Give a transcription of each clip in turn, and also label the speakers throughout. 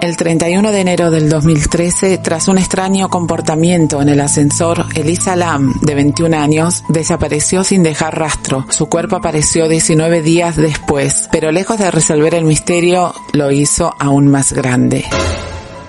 Speaker 1: El 31 de enero del 2013, tras un extraño comportamiento en el ascensor, Elisa Lam, de 21 años, desapareció sin dejar rastro. Su cuerpo apareció 19 días después, pero lejos de resolver el misterio, lo hizo aún más grande.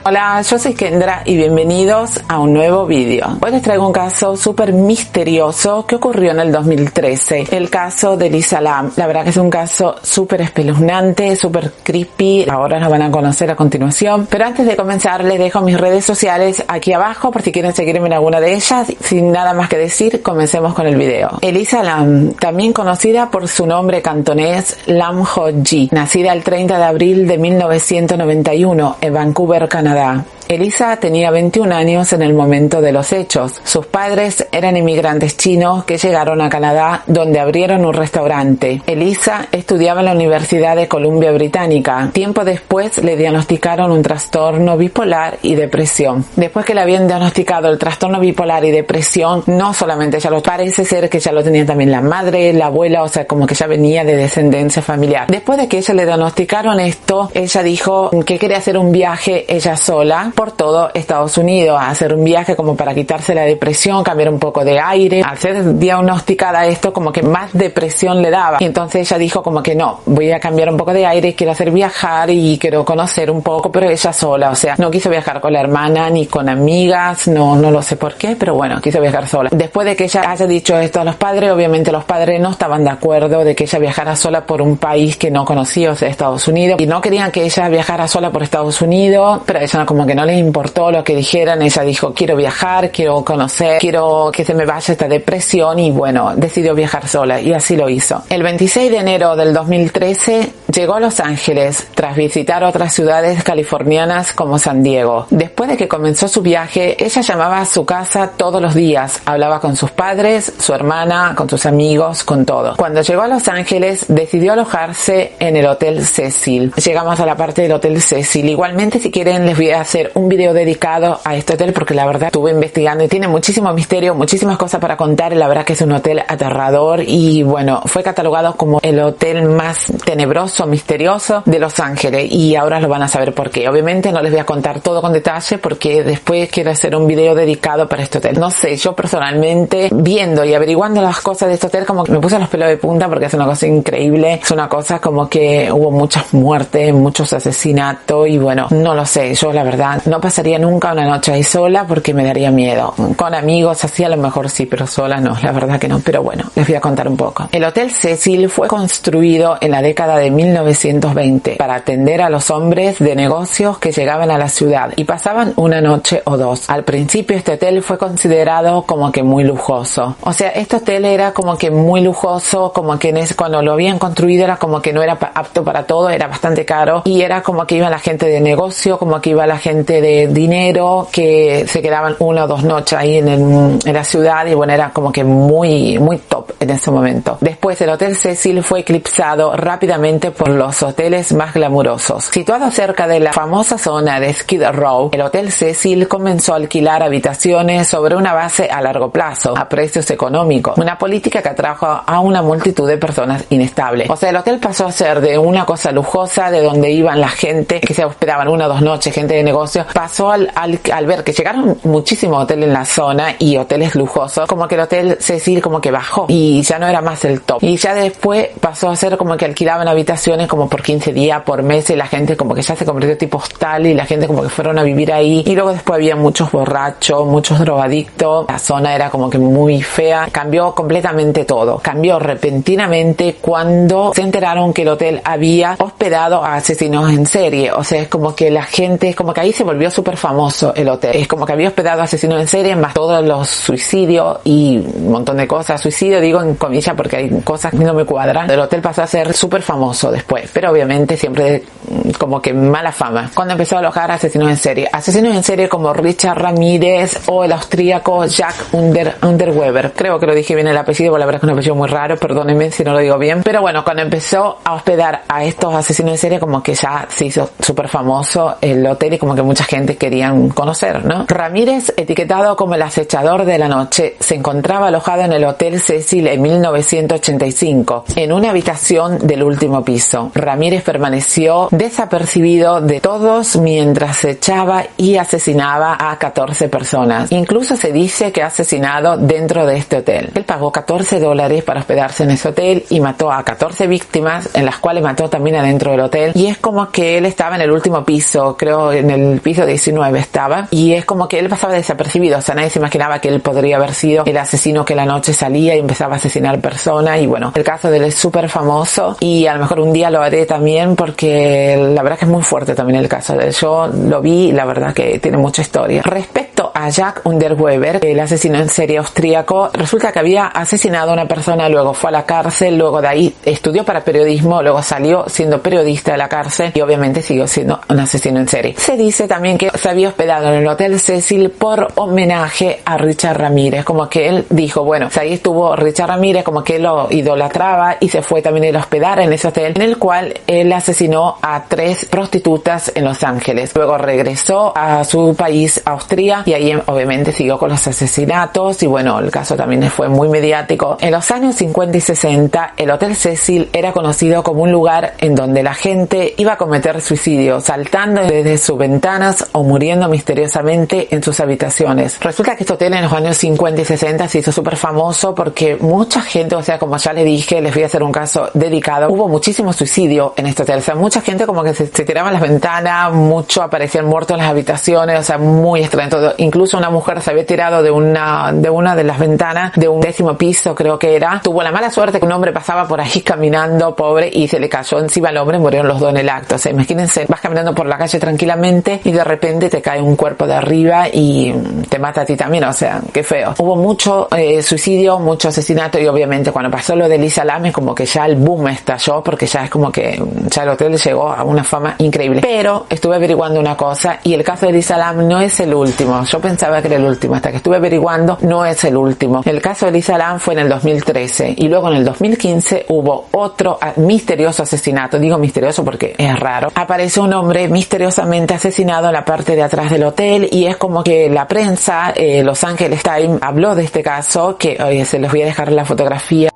Speaker 1: Hola, yo soy Kendra y bienvenidos a un nuevo vídeo. Hoy les traigo un caso súper misterioso que ocurrió en el 2013. El caso de Lisa Lam. La verdad que es un caso súper espeluznante, súper creepy. Ahora lo van a conocer a continuación. Pero antes de comenzar les dejo mis redes sociales aquí abajo por si quieren seguirme en alguna de ellas. Sin nada más que decir, comencemos con el video. Elisa Lam, también conocida por su nombre cantonés Lam Ho Ji, nacida el 30 de abril de 1991 en Vancouver, Canadá Canadá. Elisa tenía 21 años en el momento de los hechos. Sus padres eran inmigrantes chinos que llegaron a Canadá donde abrieron un restaurante. Elisa estudiaba en la Universidad de Columbia Británica. Tiempo después le diagnosticaron un trastorno bipolar y depresión. Después que le habían diagnosticado el trastorno bipolar y depresión, no solamente ella lo parece ser que ya lo tenía también la madre, la abuela, o sea, como que ya venía de descendencia familiar. Después de que ella le diagnosticaron esto, ella dijo que quería hacer un viaje ella sola por todo Estados Unidos, a hacer un viaje como para quitarse la depresión, cambiar un poco de aire. Al ser diagnosticada esto, como que más depresión le daba. Y entonces ella dijo como que no, voy a cambiar un poco de aire, quiero hacer viajar y quiero conocer un poco, pero ella sola, o sea, no quiso viajar con la hermana ni con amigas, no, no lo sé por qué, pero bueno, quiso viajar sola. Después de que ella haya dicho esto a los padres, obviamente los padres no estaban de acuerdo de que ella viajara sola por un país que no conocía, o sea, Estados Unidos, y no querían que ella viajara sola por Estados Unidos, pero ella como que no le importó lo que dijeran, ella dijo quiero viajar, quiero conocer, quiero que se me vaya esta depresión y bueno, decidió viajar sola y así lo hizo. El 26 de enero del 2013 llegó a Los Ángeles tras visitar otras ciudades californianas como San Diego. Después de que comenzó su viaje, ella llamaba a su casa todos los días, hablaba con sus padres, su hermana, con sus amigos, con todo. Cuando llegó a Los Ángeles, decidió alojarse en el Hotel Cecil. Llegamos a la parte del Hotel Cecil. Igualmente, si quieren, les voy a hacer un video dedicado a este hotel porque la verdad estuve investigando y tiene muchísimo misterio, muchísimas cosas para contar. La verdad que es un hotel aterrador y bueno, fue catalogado como el hotel más tenebroso, misterioso de Los Ángeles y ahora lo van a saber por qué. Obviamente no les voy a contar todo con detalle porque después quiero hacer un video dedicado para este hotel. No sé, yo personalmente viendo y averiguando las cosas de este hotel como que me puse los pelos de punta porque es una cosa increíble, es una cosa como que hubo muchas muertes, muchos asesinatos y bueno, no lo sé, yo la verdad no pasaría nunca una noche ahí sola porque me daría miedo. Con amigos así a lo mejor sí, pero sola no, la verdad que no. Pero bueno, les voy a contar un poco. El Hotel Cecil fue construido en la década de 1920 para atender a los hombres de negocios que llegaban a la ciudad y pasaban una noche o dos. Al principio este hotel fue considerado como que muy lujoso. O sea, este hotel era como que muy lujoso, como que cuando lo habían construido era como que no era apto para todo, era bastante caro y era como que iba la gente de negocio, como que iba la gente de dinero, que se quedaban una o dos noches ahí en, el, en la ciudad y bueno, era como que muy, muy top en ese momento. Después el Hotel Cecil fue eclipsado rápidamente por los hoteles más glamurosos. Situado cerca de la famosa zona de Skid Row, el Hotel Cecil comenzó a alquilar habitaciones sobre una base a largo plazo, a precios económicos, una política que atrajo a una multitud de personas inestables. O sea, el hotel pasó a ser de una cosa lujosa, de donde iban la gente que se hospedaban una o dos noches, gente de pasó al, al, ver que llegaron muchísimos hoteles en la zona y hoteles lujosos, como que el Hotel Cecil como que bajó y ya no era más el top. Y ya después pasó a ser como que alquilaban habitaciones como por 15 días, por mes y la gente como que ya se convirtió tipo hostal y la gente como que fueron a vivir ahí. Y luego después había muchos borrachos, muchos drogadictos. La zona era como que muy fea. Cambió completamente todo. Cambió repentinamente cuando se enteraron que el hotel había hospedado a asesinos en serie. O sea, es como que la gente, como que ahí se volvió súper famoso el hotel. Es como que había hospedado asesinos en serie, más todos los suicidios y un montón de cosas. Suicidio digo en comillas porque hay cosas que no me cuadran. El hotel pasó a ser súper famoso después, pero obviamente siempre como que mala fama. Cuando empezó a alojar asesinos en serie. Asesinos en serie como Richard Ramírez o el austríaco Jack Under, Underweber. Creo que lo dije bien el apellido, porque la verdad es que es un apellido muy raro, perdónenme si no lo digo bien. Pero bueno, cuando empezó a hospedar a estos asesinos en serie, como que ya se hizo súper famoso el hotel y como que mucha gente querían conocer, ¿no? Ramírez, etiquetado como el acechador de la noche, se encontraba alojado en el Hotel Cecil en 1985, en una habitación del último piso. Ramírez permaneció desapercibido de todos mientras echaba y asesinaba a 14 personas. Incluso se dice que ha asesinado dentro de este hotel. Él pagó 14 dólares para hospedarse en ese hotel y mató a 14 víctimas, en las cuales mató también adentro del hotel. Y es como que él estaba en el último piso, creo en el piso 19 estaba, y es como que él pasaba desapercibido, o sea, nadie se imaginaba que él podría haber sido el asesino que la noche salía y empezaba a asesinar personas. Y bueno, el caso de él es súper famoso y a lo mejor un día lo haré también porque la verdad que es muy fuerte también el caso él. Yo lo vi la verdad que tiene mucha historia. Respecto a Jack Underweber, el asesino en serie austríaco, resulta que había asesinado a una persona, luego fue a la cárcel, luego de ahí estudió para periodismo, luego salió siendo periodista de la cárcel y obviamente siguió siendo un asesino en serie. Se dice también que se había hospedado en el Hotel Cecil por homenaje a Richard Ramírez, como que él dijo, bueno, ahí estuvo Richard Ramírez, como que lo idolatraba y se fue también a hospedar en ese hotel en el cual él asesinó a tres prostitutas en Los Ángeles. Luego regresó a su país, Austria, y ahí obviamente siguió con los asesinatos y bueno, el caso también fue muy mediático. En los años 50 y 60, el Hotel Cecil era conocido como un lugar en donde la gente iba a cometer suicidio, saltando desde sus ventanas o muriendo misteriosamente en sus habitaciones. Resulta que este hotel en los años 50 y 60 se hizo súper famoso porque mucha gente, o sea, como ya le dije, les voy a hacer un caso dedicado, hubo muchísimo suicidio en este hotel, o sea, mucha gente como que se, tiraban las ventanas, mucho aparecían muertos en las habitaciones, o sea, muy extraño. Todo. Incluso una mujer se había tirado de una, de una de las ventanas de un décimo piso, creo que era. Tuvo la mala suerte que un hombre pasaba por ahí caminando, pobre, y se le cayó encima al hombre, murieron los dos en el acto. O sea, imagínense, vas caminando por la calle tranquilamente y de repente te cae un cuerpo de arriba y te mata a ti también, o sea, qué feo. Hubo mucho eh, suicidio, mucho asesinato y obviamente cuando pasó lo de Lisa Lam es como que ya el boom estalló porque ya es como que ya el hotel llegó a una fama increíble. Pero estuve averiguando una cosa y el caso de Lisa Lam no es el último. Yo pensaba que era el último, hasta que estuve averiguando no es el último. El caso de Lisa Lam fue en el 2013 y luego en el 2015 hubo otro misterioso asesinato. Digo misterioso porque es raro. Aparece un hombre misteriosamente asesinado en la parte de atrás del hotel y es como que la prensa, eh, Los Angeles Times, habló de este caso que oye, se los voy a dejar la fotografía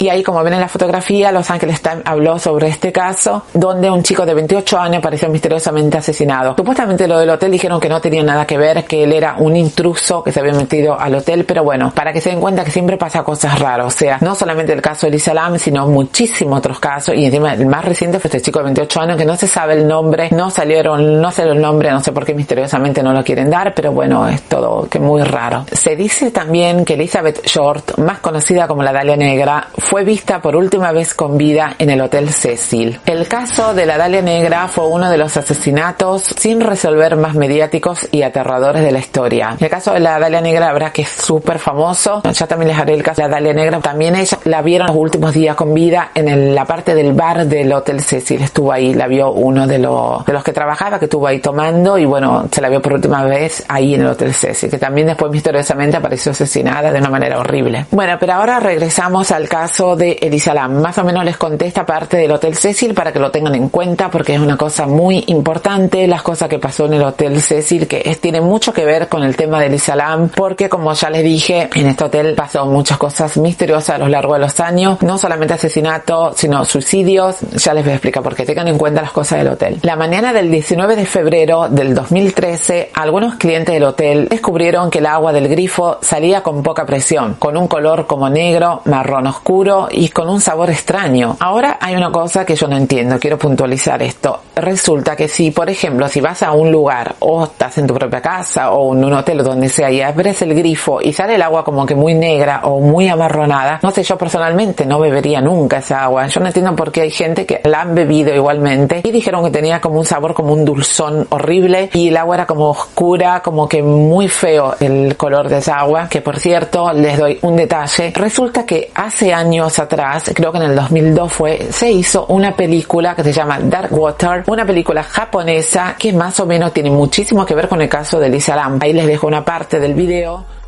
Speaker 1: Y ahí, como ven en la fotografía, Los Ángeles Times habló sobre este caso, donde un chico de 28 años apareció misteriosamente asesinado. Supuestamente lo del hotel dijeron que no tenía nada que ver, que él era un intruso que se había metido al hotel, pero bueno, para que se den cuenta que siempre pasa cosas raras, o sea, no solamente el caso de Elisa Lam, sino muchísimos otros casos, y encima el más reciente fue este chico de 28 años que no se sabe el nombre, no salieron, no salió el nombre, no sé por qué misteriosamente no lo quieren dar, pero bueno, es todo que muy raro. Se dice también que Elizabeth Short, más conocida como la Dalia Negra, fue vista por última vez con vida en el Hotel Cecil. El caso de la Dalia Negra fue uno de los asesinatos sin resolver más mediáticos y aterradores de la historia. El caso de la Dalia Negra, la verdad que es súper famoso. Ya también les haré el caso de la Dalia Negra. También ella la vieron los últimos días con vida en la parte del bar del Hotel Cecil. Estuvo ahí, la vio uno de, los de los que trabajaba, que estuvo ahí tomando y bueno, se la vio por última vez ahí en el Hotel Cecil, que también después misteriosamente apareció asesinada de una manera horrible. Bueno, pero ahora regresamos al caso de Elisa Lam. Más o menos les conté esta parte del Hotel Cecil para que lo tengan en cuenta porque es una cosa muy importante las cosas que pasó en el Hotel Cecil que es, tiene mucho que ver con el tema de Elisa Lam porque como ya les dije en este hotel pasó muchas cosas misteriosas a lo largo de los años, no solamente asesinatos sino suicidios, ya les voy a explicar porque tengan en cuenta las cosas del hotel. La mañana del 19 de febrero del 2013 algunos clientes del hotel descubrieron que el agua del grifo salía con poca presión, con un color como negro, marrón oscuro y con un sabor extraño. Ahora hay una cosa que yo no entiendo, quiero puntualizar esto. Resulta que si, por ejemplo, si vas a un lugar o estás en tu propia casa o en un hotel o donde sea y abres el grifo y sale el agua como que muy negra o muy amarronada, no sé, yo personalmente no bebería nunca esa agua. Yo no entiendo por qué hay gente que la han bebido igualmente y dijeron que tenía como un sabor como un dulzón horrible y el agua era como oscura, como que muy feo el color de esa agua, que por cierto les doy un detalle. Resulta que hace años atrás, creo que en el 2002 fue, se hizo una película que se llama Dark Water, una película japonesa que más o menos tiene muchísimo que ver con el caso de Lisa Lam. Ahí les dejo una parte del video.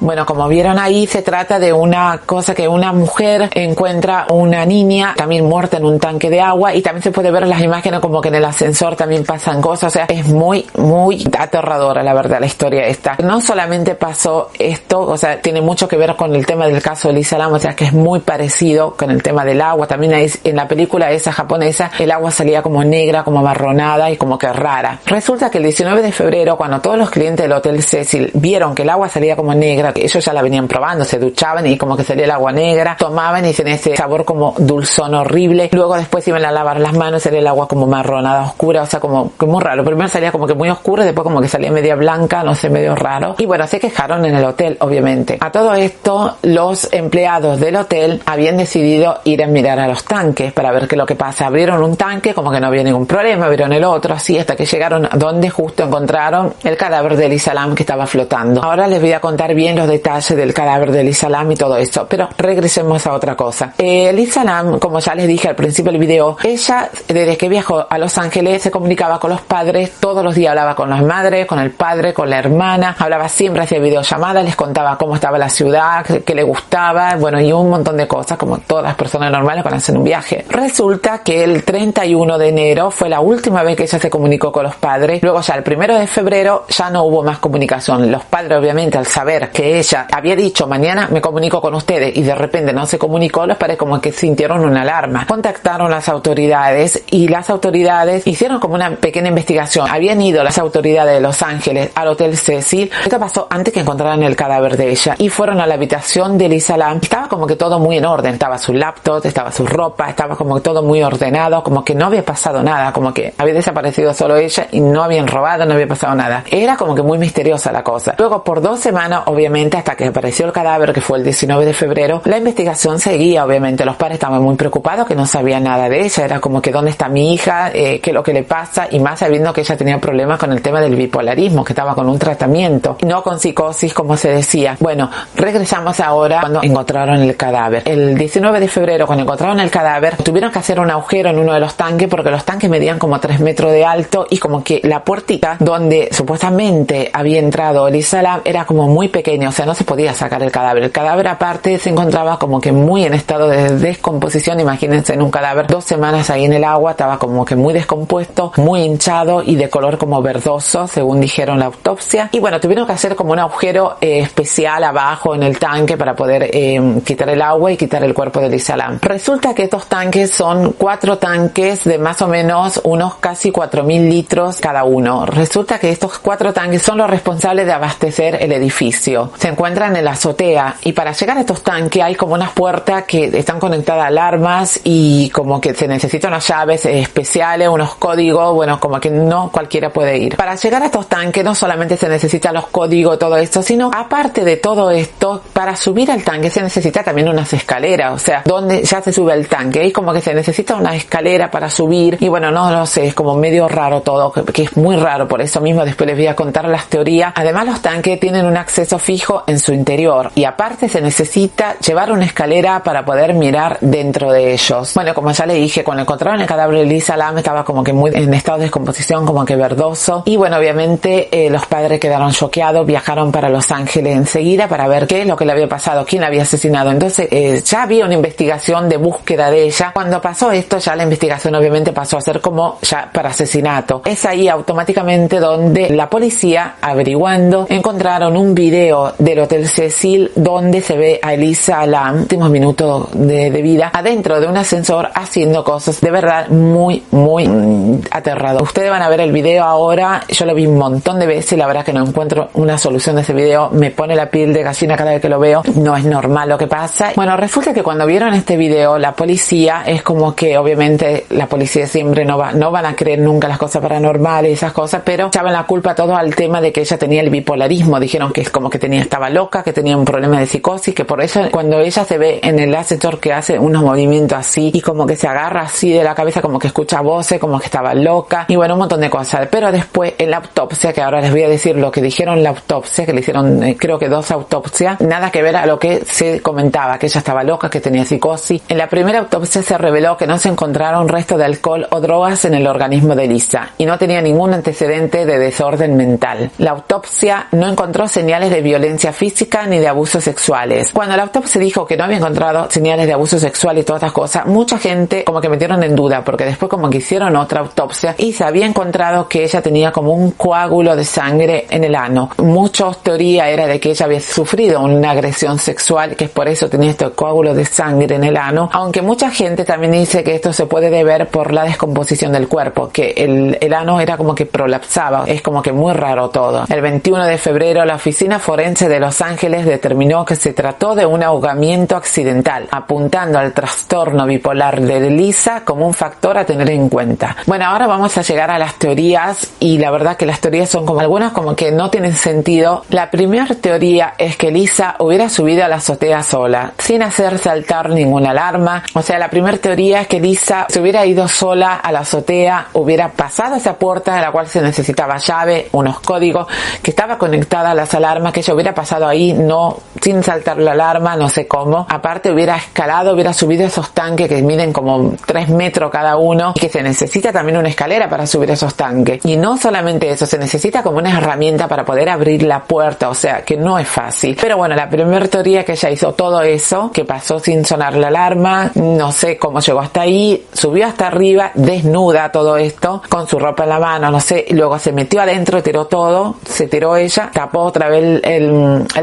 Speaker 1: Bueno, como vieron ahí, se trata de una cosa que una mujer encuentra una niña también muerta en un tanque de agua y también se puede ver las imágenes como que en el ascensor también pasan cosas, o sea, es muy, muy aterradora la verdad la historia esta. No solamente pasó esto, o sea, tiene mucho que ver con el tema del caso de Lisa Lam, o sea, que es muy parecido con el tema del agua, también en la película esa japonesa el agua salía como negra, como marronada y como que rara. Resulta que el 19 de febrero, cuando todos los clientes del Hotel Cecil vieron que el agua salía como negra, que ellos ya la venían probando, se duchaban y como que salía el agua negra, tomaban y tenía ese sabor como dulzón horrible, luego después iban a lavar las manos, salía el agua como marronada, oscura, o sea, como muy raro. Primero salía como que muy oscura, después como que salía media blanca, no sé, medio raro. Y bueno, se quejaron en el hotel, obviamente. A todo esto, los empleados del hotel habían decidido ir a mirar a los tanques para ver qué es lo que pasa. Abrieron un tanque, como que no había ningún problema, abrieron el otro, así, hasta que llegaron a donde justo encontraron el cadáver de Elisa Lam que estaba flotando. Ahora les voy a contar bien los detalles del cadáver de Elisa Lam y todo esto, pero regresemos a otra cosa. Eh, Lam, como ya les dije al principio del video, ella desde que viajó a Los Ángeles se comunicaba con los padres, todos los días hablaba con las madres, con el padre, con la hermana, hablaba siempre, hacía videollamadas, les contaba cómo estaba la ciudad, qué le gustaba, bueno, y un montón de cosas, como todas las personas normales cuando hacen un viaje. Resulta que el 31 de enero fue la última vez que ella se comunicó con los padres, luego ya el primero de febrero ya no hubo más comunicación. Los padres obviamente al saber que ella había dicho mañana me comunico con ustedes y de repente no se comunicó, los padres como que sintieron una alarma. Contactaron las autoridades y las autoridades hicieron como una pequeña investigación. Habían ido las autoridades de Los Ángeles al Hotel Cecil. Esto pasó antes que encontraran el cadáver de ella y fueron a la habitación de Lisa Lam. Estaba como que todo muy en orden. Estaba su laptop, estaba su ropa, estaba como que todo muy ordenado, como que no había pasado nada, como que había desaparecido solo ella y no habían robado, no había pasado nada. Era como que muy misteriosa la cosa. Luego por dos semanas, obviamente, hasta que apareció el cadáver, que fue el 19 de febrero, la investigación seguía, obviamente. Los padres estaban muy preocupados, que no sabían nada de ella. Era como que dónde está mi hija, eh, qué es lo que le pasa, y más sabiendo que ella tenía problemas con el tema del bipolarismo, que estaba con un tratamiento, no con psicosis, como se decía. Bueno, regresamos ahora cuando encontraron el cadáver. El 19 de febrero, cuando encontraron el cadáver, tuvieron que hacer un agujero en uno de los tanques porque los tanques medían como 3 metros de alto y como que la puertita donde supuestamente había entrado Lam era como muy pequeña, o sea, no se podía sacar el cadáver. El cadáver aparte se encontraba como que muy en estado de descomposición, imagínense en un cadáver dos semanas ahí en el agua, estaba como que muy descompuesto, muy hinchado y de color como verdoso, según dijeron la autopsia. Y bueno, tuvieron que hacer como un agujero eh, especial abajo en el tanque para poder eh, quitar el agua y quitar el cuerpo de Elisa Lam. Resulta que estos tanques son cuatro tanques de más o menos unos casi 4.000 litros cada uno. Resulta que estos cuatro tanques son los responsables de abastecer el edificio. Se encuentran en la azotea y para llegar a estos tanques hay como unas puertas que están conectadas a alarmas y como que se necesitan unas llaves especiales, unos códigos, bueno, como que no cualquiera puede ir. Para llegar a estos tanques no solamente se necesitan los códigos, todo esto, sino aparte de todo esto, para subir al tanque se necesita también unas escaleras, o sea, donde ya se sube el tanque y como que se necesita una escalera para subir y bueno, no lo sé, es como medio raro todo, que, es muy raro, por eso mismo después les voy a contar las teorías. Además los tanques tienen un acceso fijo en su interior y aparte se necesita llevar una escalera para poder mirar dentro de ellos. Bueno, como ya le dije, cuando encontraron el cadáver de Lisa Lam estaba como que muy en estado de descomposición, como que verdoso y bueno, obviamente eh, los padres quedaron choqueados, viajaron para Los Ángeles enseguida para ver qué es lo que le había pasado, quién la había asesinado. Entonces eh, ya había una investigación de búsqueda de ella. Cuando pasó esto ya la investigación obviamente pasó a ser como ya para asesinato. Es ahí automáticamente donde la policía, averiguando, encontraron un video del Hotel Cecil donde se ve a Elisa Lam, últimos minutos de, de vida, adentro de un ascensor haciendo cosas de verdad muy, muy mm, aterrado. Ustedes van a ver el video ahora, yo lo vi un montón de veces. La verdad que no encuentro una solución de ese video, me pone la piel de gallina cada vez que lo veo, no es normal lo que pasa. Bueno, resulta que cuando vieron este video, la policía es como que obviamente la policía siempre no va, no van a creer nunca las cosas paranormales esas cosas, pero echaban la culpa todo al tema de que ella tenía el bipolarismo, dijeron que es como que tenía, estaba loca, que tenía un problema de psicosis, que por eso cuando ella se ve en el ascensor que hace unos movimientos así y como que se agarra así de la cabeza, como que escucha voces, como que estaba loca y bueno, un montón de cosas. Pero después en la autopsia, que ahora les voy a decir lo que dijeron la autopsia, que le hicieron eh, creo que dos autopsias, nada que ver a lo que se comentaba, que ella estaba loca, que tenía psicosis. En la primera autopsia se reveló que no se encontraron restos de alcohol o drogas en el organismo de Lisa y no tenía ningún antecedente de desorden mental. La autopsia no encontró señales de violencia violencia física ni de abusos sexuales. Cuando la autopsia dijo que no había encontrado señales de abuso sexual y todas estas cosas, mucha gente como que metieron en duda porque después como que hicieron otra autopsia y se había encontrado que ella tenía como un coágulo de sangre en el ano. Muchos teoría era de que ella había sufrido una agresión sexual, que es por eso tenía este coágulo de sangre en el ano, aunque mucha gente también dice que esto se puede deber por la descomposición del cuerpo, que el, el ano era como que prolapsaba, es como que muy raro todo. El 21 de febrero la oficina forense de Los Ángeles determinó que se trató de un ahogamiento accidental, apuntando al trastorno bipolar de Lisa como un factor a tener en cuenta. Bueno, ahora vamos a llegar a las teorías y la verdad que las teorías son como algunas como que no tienen sentido. La primera teoría es que Lisa hubiera subido a la azotea sola, sin hacer saltar ninguna alarma. O sea, la primera teoría es que Lisa se hubiera ido sola a la azotea, hubiera pasado esa puerta de la cual se necesitaba llave, unos códigos, que estaba conectada a las alarmas, que ella hubiera pasado ahí no sin saltar la alarma, no sé cómo. Aparte hubiera escalado, hubiera subido esos tanques que miden como 3 metros cada uno que se necesita también una escalera para subir esos tanques. Y no solamente eso, se necesita como una herramienta para poder abrir la puerta, o sea, que no es fácil. Pero bueno, la primera teoría que ella hizo todo eso, que pasó sin sonar la alarma, no sé cómo llegó hasta ahí, subió hasta arriba, desnuda todo esto, con su ropa en la mano, no sé, luego se metió adentro, tiró todo, se tiró ella, tapó otra vez el,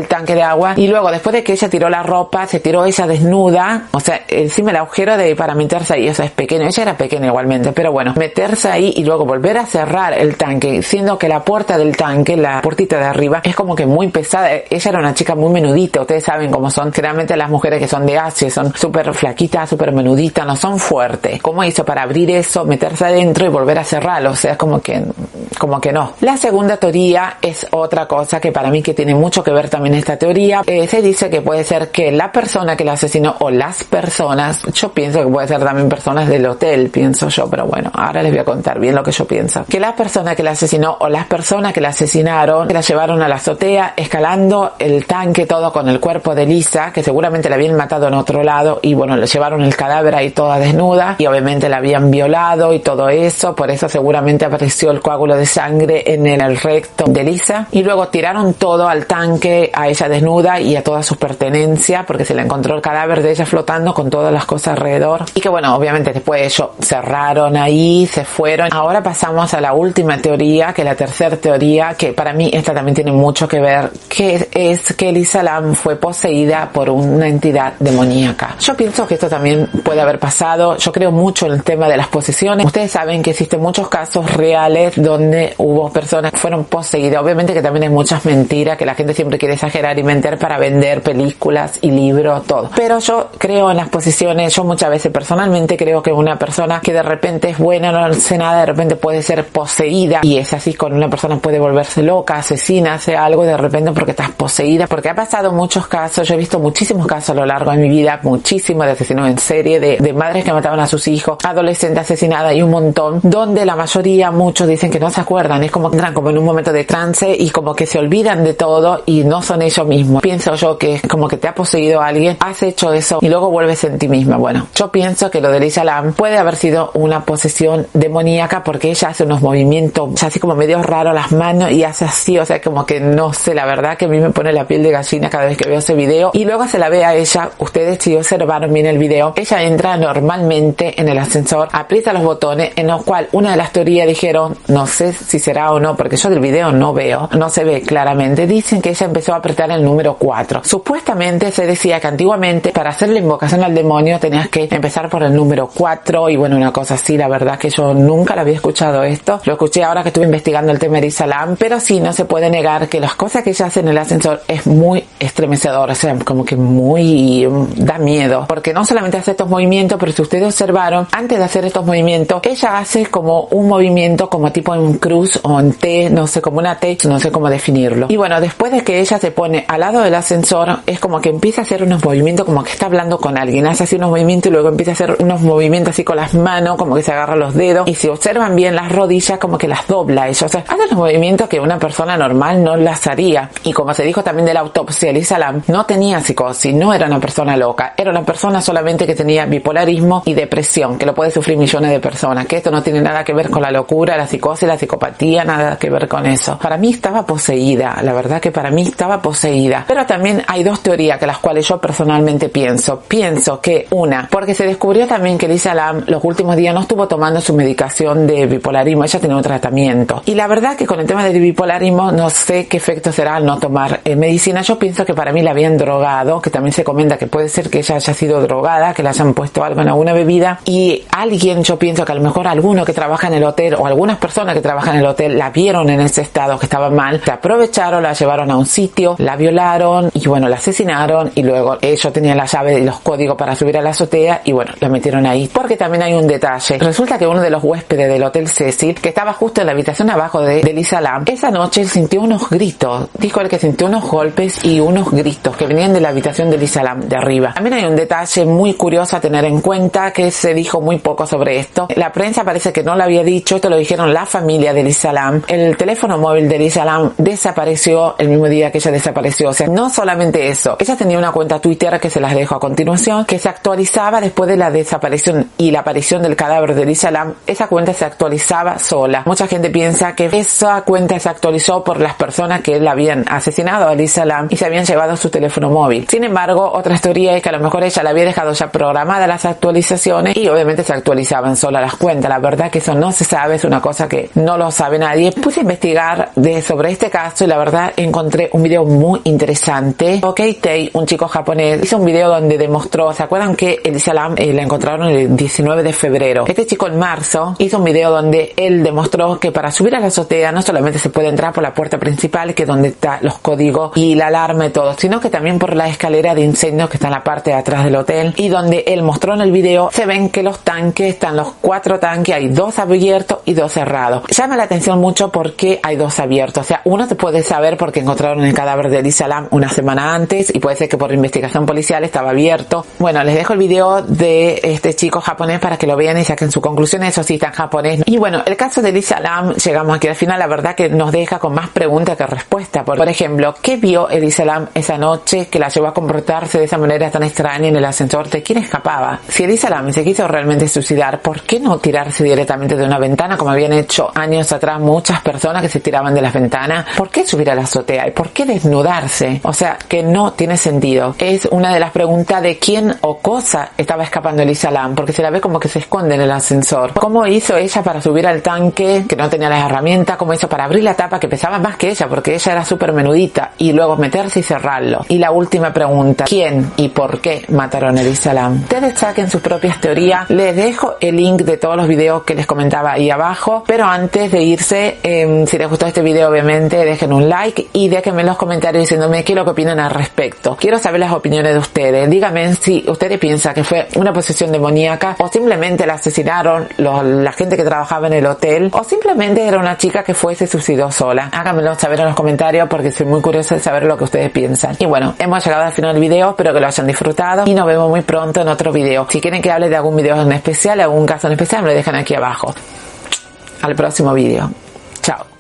Speaker 1: tanque de agua y luego después de que ella tiró la ropa, se tiró ella desnuda, o sea, encima el agujero de para meterse ahí, o sea, es pequeño, ella era pequeña igualmente, pero bueno, meterse ahí y luego volver a cerrar el tanque, siendo que la puerta del tanque, la puertita de arriba, es como que muy pesada, ella era una chica muy menudita, ustedes saben cómo son, generalmente las mujeres que son de Asia son súper flaquitas, súper menuditas, no son fuertes. ¿Cómo hizo para abrir eso, meterse adentro y volver a cerrarlo? O sea, es como que, como que no. La segunda teoría es otra cosa que para mí que tiene mucho que ver también esta teoría. Se dice que puede ser que la persona que la asesinó o las personas, yo pienso que puede ser también personas del hotel, pienso yo, pero bueno, ahora les voy a contar bien lo que yo pienso. Que la persona que la asesinó o las personas que la asesinaron, que la llevaron a la azotea, escalando el tanque todo con el cuerpo de Lisa, que seguramente la habían matado en otro lado y bueno, le llevaron el cadáver ahí toda desnuda y obviamente la habían violado y todo eso, por eso seguramente apareció el coágulo de sangre en el recto de Lisa y luego tiraron todo al tanque, a ella desnuda y a todas sus pertenencias porque se le encontró el cadáver de ella flotando con todas las cosas alrededor y que bueno, obviamente después ellos cerraron ahí, se fueron. Ahora pasamos a la última teoría, que es la tercera teoría, que para mí esta también tiene mucho que ver, que es que Elisa Lam fue poseída por una entidad demoníaca. Yo pienso que esto también puede haber pasado. Yo creo mucho en el tema de las posesiones. Ustedes saben que existen muchos casos reales donde hubo personas que fueron poseídas. Obviamente que también hay muchas mentiras que la gente siempre quiere exagerar y mentir para vender películas y libros, todo. Pero yo creo en las posesiones. Yo muchas veces personalmente creo que una persona que de repente es buena, no hace nada, de repente puede ser poseída y es así con una persona puede volverse loca, asesina, hace algo de repente porque estás poseída. Porque ha pasado muchos casos. Yo he visto muchísimos casos a lo largo de mi vida, muchísimos de asesinos en serie, de, de madres que mataban a sus hijos, adolescentes asesinadas y un montón, donde la mayoría, muchos dicen que no se acuerdan, es como que entran como en un momento de trance y como que se olvidan de todo y no son ellos mismos. Pienso yo que como que te ha poseído alguien, has hecho eso y luego vuelves en ti misma. Bueno, yo pienso que lo de Lisa Lam puede haber sido una posesión demoníaca porque ella hace unos movimientos así como medio raro las manos y hace así, o sea, como que no sé, la verdad que a mí me pone la piel de gallina cada vez que veo ese video y luego se la ve a ella, ustedes si observaron bien el video, ella entra normalmente en el ascensor, aprieta los botones, en lo cual una de las teorías dijeron, no sé si será o no, porque yo del video no veo, no se ve claramente, dicen que ella empezó a apretar el número 4. Supuestamente se decía que antiguamente para hacer la invocación al demonio tenías que empezar por el número 4 y bueno, una cosa así, la verdad que yo nunca la había escuchado esto, lo escuché ahora que estuve investigando el tema de Isalam, pero sí no se puede negar que las cosas que ella hace en el ascensor es muy estremecedor, o sea, como que muy da miedo, porque no solamente hace estos movimientos, pero si ustedes observaron, antes de hacer estos movimientos, ella hace como un movimiento como tipo en cruz o en T, no sé, como una T, no sé cómo definirlo. Y bueno, después de que ella se pone al lado del ascensor, es como que empieza a hacer unos movimientos como que está hablando con alguien, hace así unos movimientos y luego empieza a hacer unos movimientos así con las manos, como que se agarra los dedos, y si observan bien las rodillas, como que las dobla ella, o sea, hace los movimientos que una persona normal no las haría. Y como se dijo también de la autopsia, Lisa Lam no tenía psicosis, no era una persona loca, era una persona solamente que tenía bipolarismo y depresión, que lo puede sufrir millones de personas, que esto no tiene nada que ver con la locura, la psicosis, la psicopatía, nada que ver con eso. Para mí estaba poseída, la verdad que para mí mí estaba poseída. Pero también hay dos teorías que las cuales yo personalmente pienso. Pienso que una, porque se descubrió también que Lisa Lam los últimos días no estuvo tomando su medicación de bipolarismo, ella tenía un tratamiento. Y la verdad que con el tema del bipolarismo no sé qué efecto será al no tomar eh, medicina. Yo pienso que para mí la habían drogado, que también se comenta que puede ser que ella haya sido drogada, que le hayan puesto algo en alguna bebida y alguien, yo pienso que a lo mejor alguno que trabaja en el hotel o algunas personas que trabajan en el hotel la vieron en ese estado que estaba mal, se aprovecharon, la llevaron a un sitio, la violaron y bueno, la asesinaron y luego ellos tenían la llave y los códigos para subir a la azotea y bueno, la metieron ahí. Porque también hay un detalle. Resulta que uno de los huéspedes del Hotel Cecil, que estaba justo en la habitación abajo de, de Lisa Lam, esa noche sintió unos gritos. Dijo él que sintió unos golpes y unos gritos que venían de la habitación de Lisa Lam, de arriba. También hay un detalle muy curioso a tener en cuenta que se dijo muy poco sobre esto. La prensa parece que no lo había dicho, esto lo dijeron la familia de Lisa Lam. El teléfono móvil de Lisa Lam desapareció el mismo día que ella desapareció. O sea, no solamente eso. Ella tenía una cuenta Twitter que se las dejo a continuación, que se actualizaba después de la desaparición y la aparición del cadáver de Lisa Lam. Esa cuenta se actualizaba sola. Mucha gente piensa que esa cuenta se actualizó por las personas que la habían asesinado a Lisa Lam y se habían llevado su teléfono móvil. Sin embargo, otra teoría es que a lo mejor ella la había dejado ya programada las actualizaciones y obviamente se actualizaban sola las cuentas. La verdad que eso no se sabe, es una cosa que no lo sabe nadie. Puse a investigar de, sobre este caso y la verdad encontré un video muy interesante. Ok Tei, un chico japonés, hizo un video donde demostró, ¿se acuerdan que Elisa Lam eh, la encontraron el 19 de febrero? Este chico en marzo hizo un video donde él demostró que para subir a la azotea no solamente se puede entrar por la puerta principal, que es donde está los códigos y la alarma y todo, sino que también por la escalera de incendios que está en la parte de atrás del hotel y donde él mostró en el video se ven que los tanques están los cuatro tanques, hay dos abiertos y dos cerrados. Llama la atención mucho porque hay dos abiertos, o sea, uno te puede saber porque encontraron el cadáver de Elisa Lam una semana antes y puede ser que por investigación policial estaba abierto. Bueno, les dejo el video de este chico japonés para que lo vean y saquen su conclusión, eso sí está en japonés. Y bueno, el caso de Elisa Lam, llegamos aquí al final, la verdad que nos deja con más preguntas que respuesta. Por, por ejemplo, ¿qué vio Elisa Lam esa noche que la llevó a comportarse de esa manera tan extraña en el ascensor? ¿De quién escapaba? Si Elisa Lam se quiso realmente suicidar, ¿por qué no tirarse directamente de una ventana como habían hecho años atrás muchas personas que se tiraban de las ventanas? ¿Por qué subir a la azotea? ¿Y por qué desnudarse? O sea, que no tiene sentido. Es una de las preguntas de quién o cosa estaba escapando Elisa Lam, porque se la ve como que se esconde en el ascensor. ¿Cómo hizo ella para subir al tanque que no tenía las herramientas? ¿Cómo hizo para abrir la tapa que pesaba más que ella? Porque ella era súper menudita. Y luego meterse y cerrarlo. Y la última pregunta, ¿quién y por qué mataron a Elisa Lam? Ustedes saquen sus propias teorías. Les dejo el link de todos los videos que les comentaba ahí abajo. Pero antes de irse, eh, si les gustó este video, obviamente, dejen un like y déjenme en los comentarios diciéndome qué es lo que opinan al respecto. Quiero saber las opiniones de ustedes. Díganme si ustedes piensan que fue una posesión demoníaca o simplemente la asesinaron los, la gente que trabajaba en el hotel o simplemente era una chica que fue y se suicidó sola. Háganmelo saber en los comentarios porque soy muy curiosa de saber lo que ustedes piensan. Y bueno, hemos llegado al final del video. Espero que lo hayan disfrutado y nos vemos muy pronto en otro video. Si quieren que hable de algún video en especial, algún caso en especial, me lo dejan aquí abajo. Al próximo video. Chao.